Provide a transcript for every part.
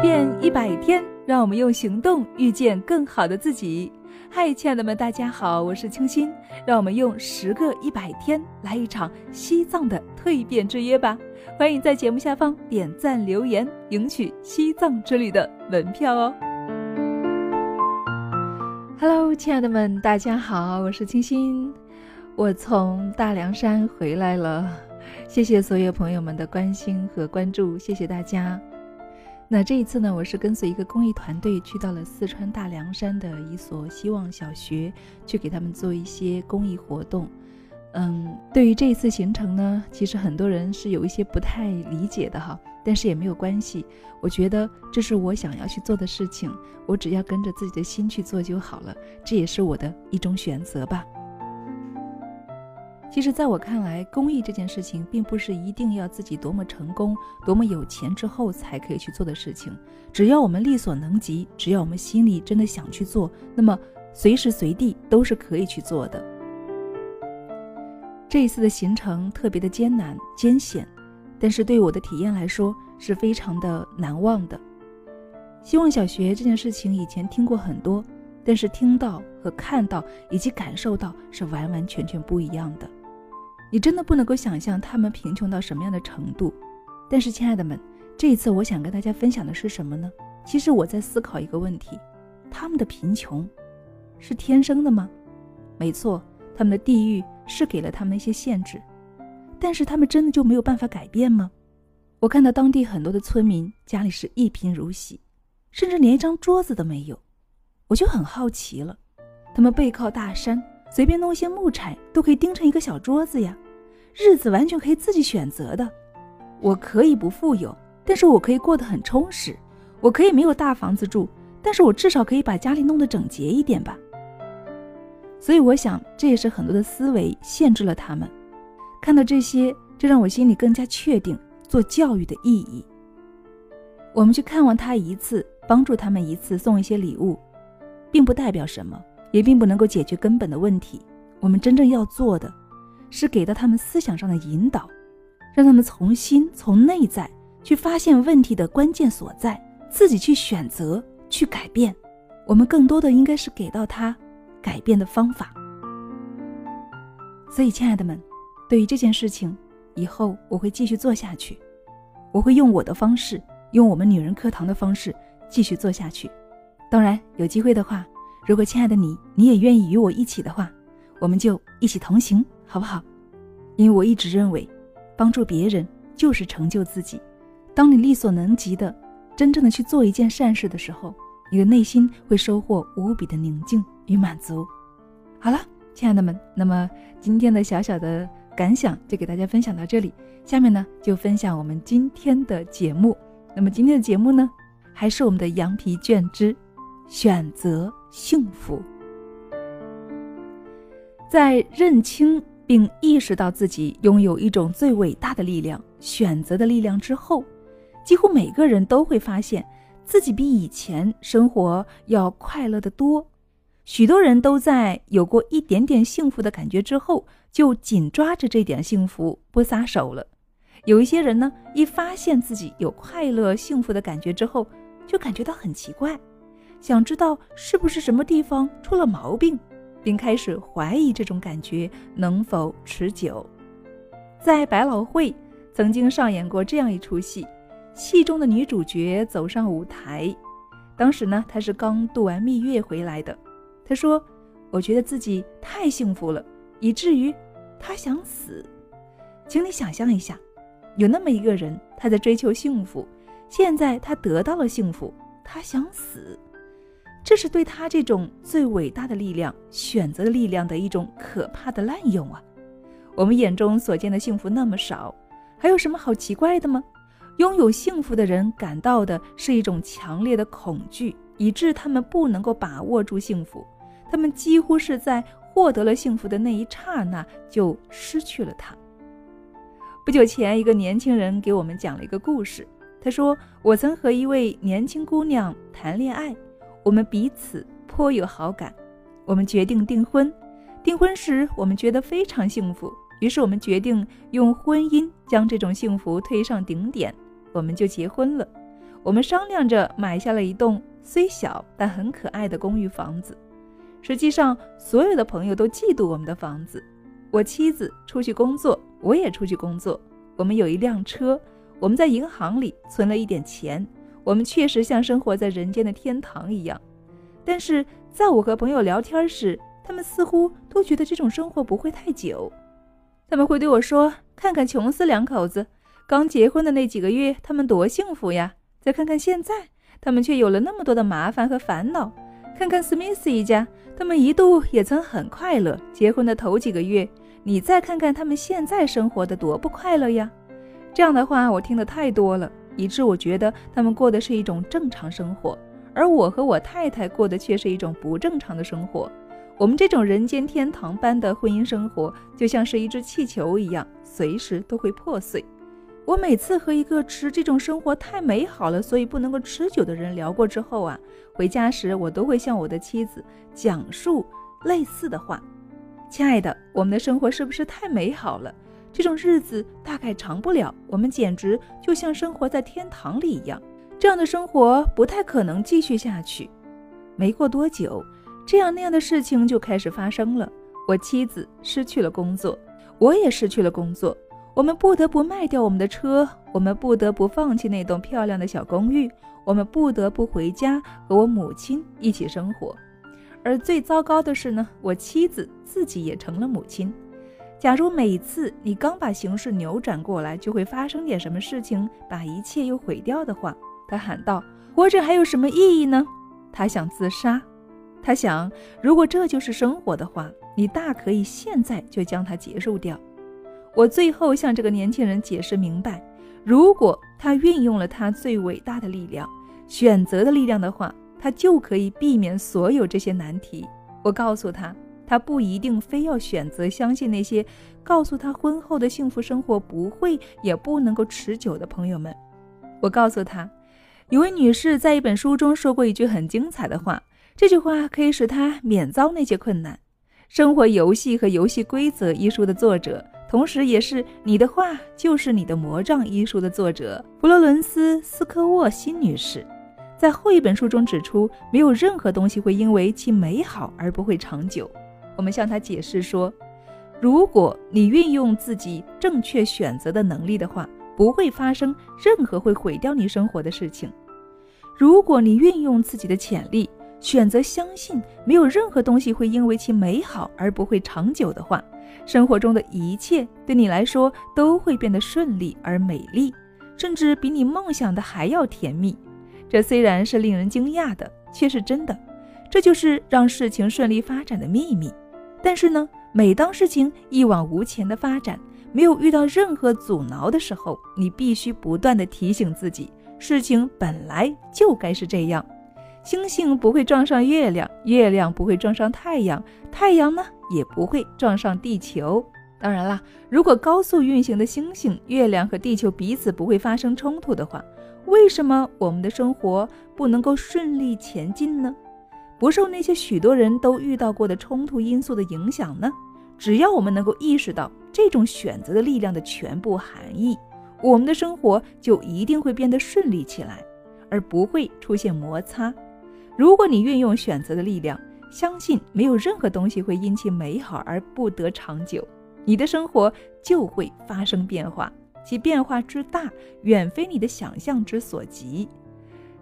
变一百天，让我们用行动遇见更好的自己。嗨，亲爱的们，大家好，我是清新。让我们用十个一百天来一场西藏的蜕变之约吧！欢迎在节目下方点赞留言，赢取西藏之旅的门票哦。Hello，亲爱的们，大家好，我是清新。我从大凉山回来了，谢谢所有朋友们的关心和关注，谢谢大家。那这一次呢，我是跟随一个公益团队去到了四川大凉山的一所希望小学，去给他们做一些公益活动。嗯，对于这一次行程呢，其实很多人是有一些不太理解的哈，但是也没有关系。我觉得这是我想要去做的事情，我只要跟着自己的心去做就好了，这也是我的一种选择吧。其实，在我看来，公益这件事情并不是一定要自己多么成功、多么有钱之后才可以去做的事情。只要我们力所能及，只要我们心里真的想去做，那么随时随地都是可以去做的。这一次的行程特别的艰难艰险，但是对我的体验来说是非常的难忘的。希望小学这件事情以前听过很多，但是听到和看到以及感受到是完完全全不一样的。你真的不能够想象他们贫穷到什么样的程度，但是亲爱的们，这一次我想跟大家分享的是什么呢？其实我在思考一个问题：他们的贫穷是天生的吗？没错，他们的地域是给了他们一些限制，但是他们真的就没有办法改变吗？我看到当地很多的村民家里是一贫如洗，甚至连一张桌子都没有，我就很好奇了，他们背靠大山。随便弄一些木柴都可以钉成一个小桌子呀，日子完全可以自己选择的。我可以不富有，但是我可以过得很充实。我可以没有大房子住，但是我至少可以把家里弄得整洁一点吧。所以我想，这也是很多的思维限制了他们。看到这些，这让我心里更加确定做教育的意义。我们去看望他一次，帮助他们一次，送一些礼物，并不代表什么。也并不能够解决根本的问题。我们真正要做的，是给到他们思想上的引导，让他们从心从内在去发现问题的关键所在，自己去选择去改变。我们更多的应该是给到他改变的方法。所以，亲爱的们，对于这件事情，以后我会继续做下去。我会用我的方式，用我们女人课堂的方式继续做下去。当然，有机会的话。如果亲爱的你，你也愿意与我一起的话，我们就一起同行，好不好？因为我一直认为，帮助别人就是成就自己。当你力所能及的，真正的去做一件善事的时候，你的内心会收获无比的宁静与满足。好了，亲爱的们，那么今天的小小的感想就给大家分享到这里。下面呢，就分享我们今天的节目。那么今天的节目呢，还是我们的羊皮卷之选择。幸福，在认清并意识到自己拥有一种最伟大的力量——选择的力量之后，几乎每个人都会发现自己比以前生活要快乐的多。许多人都在有过一点点幸福的感觉之后，就紧抓着这点幸福不撒手了。有一些人呢，一发现自己有快乐、幸福的感觉之后，就感觉到很奇怪。想知道是不是什么地方出了毛病，并开始怀疑这种感觉能否持久。在百老汇曾经上演过这样一出戏，戏中的女主角走上舞台，当时呢她是刚度完蜜月回来的。她说：“我觉得自己太幸福了，以至于她想死。”请你想象一下，有那么一个人，他在追求幸福，现在他得到了幸福，他想死。这是对他这种最伟大的力量——选择的力量的一种可怕的滥用啊！我们眼中所见的幸福那么少，还有什么好奇怪的吗？拥有幸福的人感到的是一种强烈的恐惧，以致他们不能够把握住幸福。他们几乎是在获得了幸福的那一刹那就失去了它。不久前，一个年轻人给我们讲了一个故事。他说：“我曾和一位年轻姑娘谈恋爱。”我们彼此颇有好感，我们决定订婚。订婚时，我们觉得非常幸福，于是我们决定用婚姻将这种幸福推上顶点。我们就结婚了。我们商量着买下了一栋虽小但很可爱的公寓房子。实际上，所有的朋友都嫉妒我们的房子。我妻子出去工作，我也出去工作。我们有一辆车，我们在银行里存了一点钱。我们确实像生活在人间的天堂一样。但是，在我和朋友聊天时，他们似乎都觉得这种生活不会太久。他们会对我说：“看看琼斯两口子，刚结婚的那几个月，他们多幸福呀！再看看现在，他们却有了那么多的麻烦和烦恼。看看史密斯一家。”他们一度也曾很快乐。结婚的头几个月，你再看看他们现在生活的多不快乐呀！这样的话我听得太多了，以致我觉得他们过的是一种正常生活，而我和我太太过的却是一种不正常的生活。我们这种人间天堂般的婚姻生活，就像是一只气球一样，随时都会破碎。我每次和一个持这种生活太美好了，所以不能够持久的人聊过之后啊，回家时我都会向我的妻子讲述类似的话：“亲爱的，我们的生活是不是太美好了？这种日子大概长不了，我们简直就像生活在天堂里一样。这样的生活不太可能继续下去。”没过多久，这样那样的事情就开始发生了。我妻子失去了工作，我也失去了工作。我们不得不卖掉我们的车，我们不得不放弃那栋漂亮的小公寓，我们不得不回家和我母亲一起生活。而最糟糕的是呢，我妻子自己也成了母亲。假如每次你刚把形势扭转过来，就会发生点什么事情，把一切又毁掉的话，他喊道：“活着还有什么意义呢？”他想自杀。他想，如果这就是生活的话，你大可以现在就将它结束掉。我最后向这个年轻人解释明白，如果他运用了他最伟大的力量——选择的力量的话，他就可以避免所有这些难题。我告诉他，他不一定非要选择相信那些告诉他婚后的幸福生活不会也不能够持久的朋友们。我告诉他，有位女士在一本书中说过一句很精彩的话，这句话可以使他免遭那些困难。《生活游戏和游戏规则》一书的作者。同时，也是你的话就是你的魔杖一书的作者弗罗伦斯·斯科沃西女士，在后一本书中指出，没有任何东西会因为其美好而不会长久。我们向他解释说，如果你运用自己正确选择的能力的话，不会发生任何会毁掉你生活的事情。如果你运用自己的潜力，选择相信没有任何东西会因为其美好而不会长久的话。生活中的一切对你来说都会变得顺利而美丽，甚至比你梦想的还要甜蜜。这虽然是令人惊讶的，却是真的。这就是让事情顺利发展的秘密。但是呢，每当事情一往无前的发展，没有遇到任何阻挠的时候，你必须不断的提醒自己：事情本来就该是这样。星星不会撞上月亮，月亮不会撞上太阳，太阳呢也不会撞上地球。当然啦，如果高速运行的星星、月亮和地球彼此不会发生冲突的话，为什么我们的生活不能够顺利前进呢？不受那些许多人都遇到过的冲突因素的影响呢？只要我们能够意识到这种选择的力量的全部含义，我们的生活就一定会变得顺利起来，而不会出现摩擦。如果你运用选择的力量，相信没有任何东西会因其美好而不得长久，你的生活就会发生变化，其变化之大，远非你的想象之所及。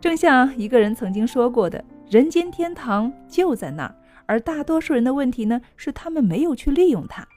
正像一个人曾经说过的：“人间天堂就在那儿。”而大多数人的问题呢，是他们没有去利用它。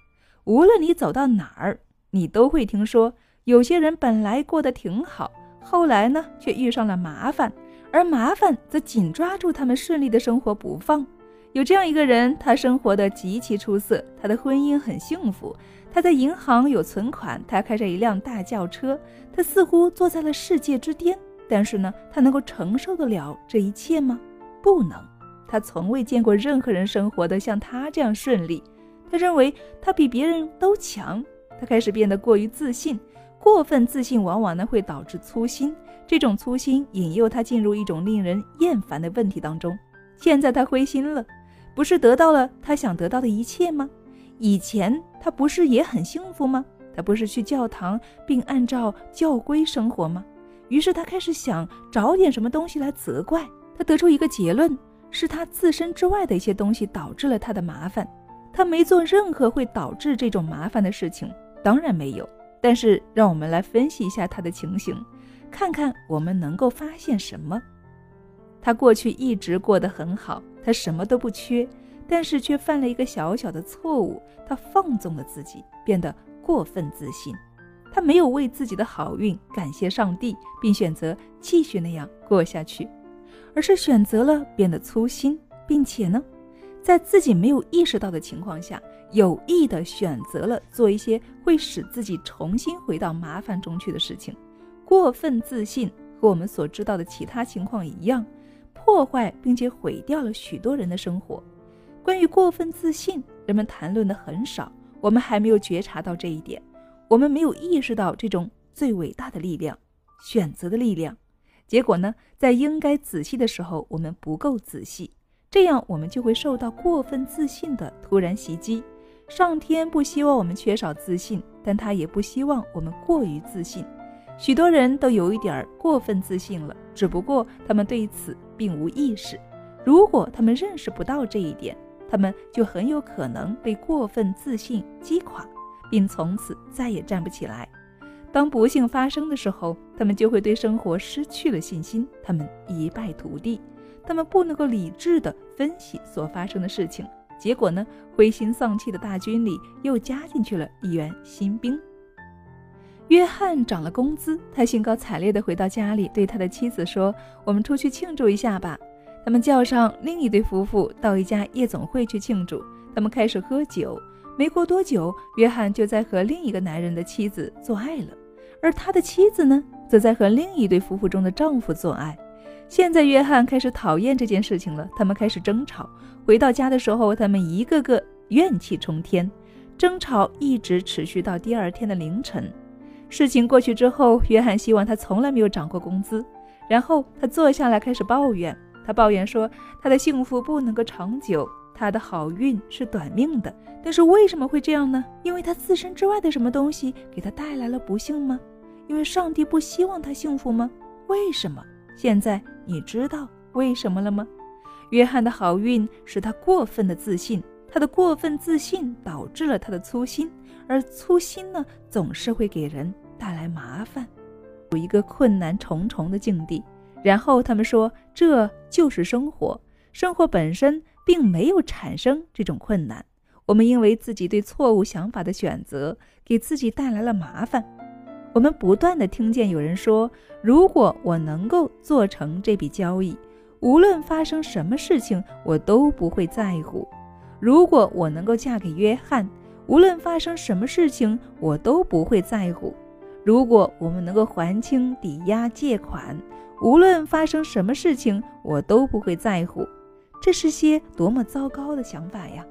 无论你走到哪儿，你都会听说，有些人本来过得挺好，后来呢，却遇上了麻烦。而麻烦则紧抓住他们顺利的生活不放。有这样一个人，他生活的极其出色，他的婚姻很幸福，他在银行有存款，他开着一辆大轿车，他似乎坐在了世界之巅。但是呢，他能够承受得了这一切吗？不能。他从未见过任何人生活的像他这样顺利。他认为他比别人都强。他开始变得过于自信，过分自信往往呢会导致粗心。这种粗心引诱他进入一种令人厌烦的问题当中。现在他灰心了，不是得到了他想得到的一切吗？以前他不是也很幸福吗？他不是去教堂并按照教规生活吗？于是他开始想找点什么东西来责怪。他得出一个结论：是他自身之外的一些东西导致了他的麻烦。他没做任何会导致这种麻烦的事情，当然没有。但是，让我们来分析一下他的情形，看看我们能够发现什么。他过去一直过得很好，他什么都不缺，但是却犯了一个小小的错误，他放纵了自己，变得过分自信。他没有为自己的好运感谢上帝，并选择继续那样过下去，而是选择了变得粗心，并且呢，在自己没有意识到的情况下，有意的选择了做一些会使自己重新回到麻烦中去的事情。过分自信和我们所知道的其他情况一样。破坏并且毁掉了许多人的生活。关于过分自信，人们谈论的很少。我们还没有觉察到这一点，我们没有意识到这种最伟大的力量——选择的力量。结果呢，在应该仔细的时候，我们不够仔细，这样我们就会受到过分自信的突然袭击。上天不希望我们缺少自信，但他也不希望我们过于自信。许多人都有一点过分自信了，只不过他们对此并无意识。如果他们认识不到这一点，他们就很有可能被过分自信击垮，并从此再也站不起来。当不幸发生的时候，他们就会对生活失去了信心，他们一败涂地。他们不能够理智的分析所发生的事情，结果呢，灰心丧气的大军里又加进去了一员新兵。约翰涨了工资，他兴高采烈地回到家里，对他的妻子说：“我们出去庆祝一下吧。”他们叫上另一对夫妇到一家夜总会去庆祝。他们开始喝酒，没过多久，约翰就在和另一个男人的妻子做爱了，而他的妻子呢，则在和另一对夫妇中的丈夫做爱。现在，约翰开始讨厌这件事情了。他们开始争吵。回到家的时候，他们一个个怨气冲天，争吵一直持续到第二天的凌晨。事情过去之后，约翰希望他从来没有涨过工资。然后他坐下来开始抱怨，他抱怨说他的幸福不能够长久，他的好运是短命的。但是为什么会这样呢？因为他自身之外的什么东西给他带来了不幸吗？因为上帝不希望他幸福吗？为什么？现在你知道为什么了吗？约翰的好运使他过分的自信，他的过分自信导致了他的粗心。而粗心呢，总是会给人带来麻烦，有一个困难重重的境地。然后他们说，这就是生活，生活本身并没有产生这种困难。我们因为自己对错误想法的选择，给自己带来了麻烦。我们不断的听见有人说，如果我能够做成这笔交易，无论发生什么事情，我都不会在乎。如果我能够嫁给约翰。无论发生什么事情，我都不会在乎。如果我们能够还清抵押借款，无论发生什么事情，我都不会在乎。这是些多么糟糕的想法呀！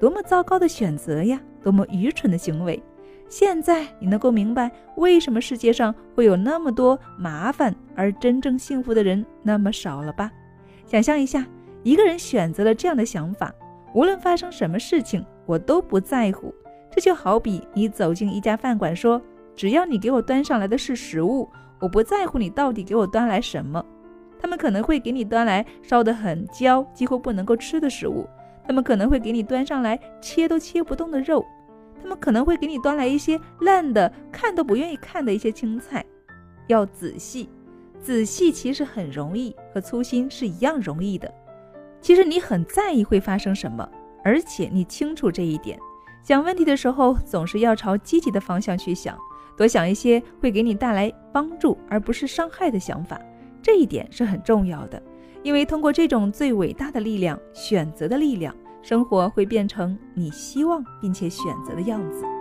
多么糟糕的选择呀！多么愚蠢的行为！现在你能够明白为什么世界上会有那么多麻烦，而真正幸福的人那么少了吧？想象一下，一个人选择了这样的想法，无论发生什么事情。我都不在乎，这就好比你走进一家饭馆，说只要你给我端上来的是食物，我不在乎你到底给我端来什么。他们可能会给你端来烧得很焦、几乎不能够吃的食物，他们可能会给你端上来切都切不动的肉，他们可能会给你端来一些烂的、看都不愿意看的一些青菜。要仔细，仔细其实很容易，和粗心是一样容易的。其实你很在意会发生什么。而且你清楚这一点，想问题的时候总是要朝积极的方向去想，多想一些会给你带来帮助而不是伤害的想法，这一点是很重要的。因为通过这种最伟大的力量——选择的力量，生活会变成你希望并且选择的样子。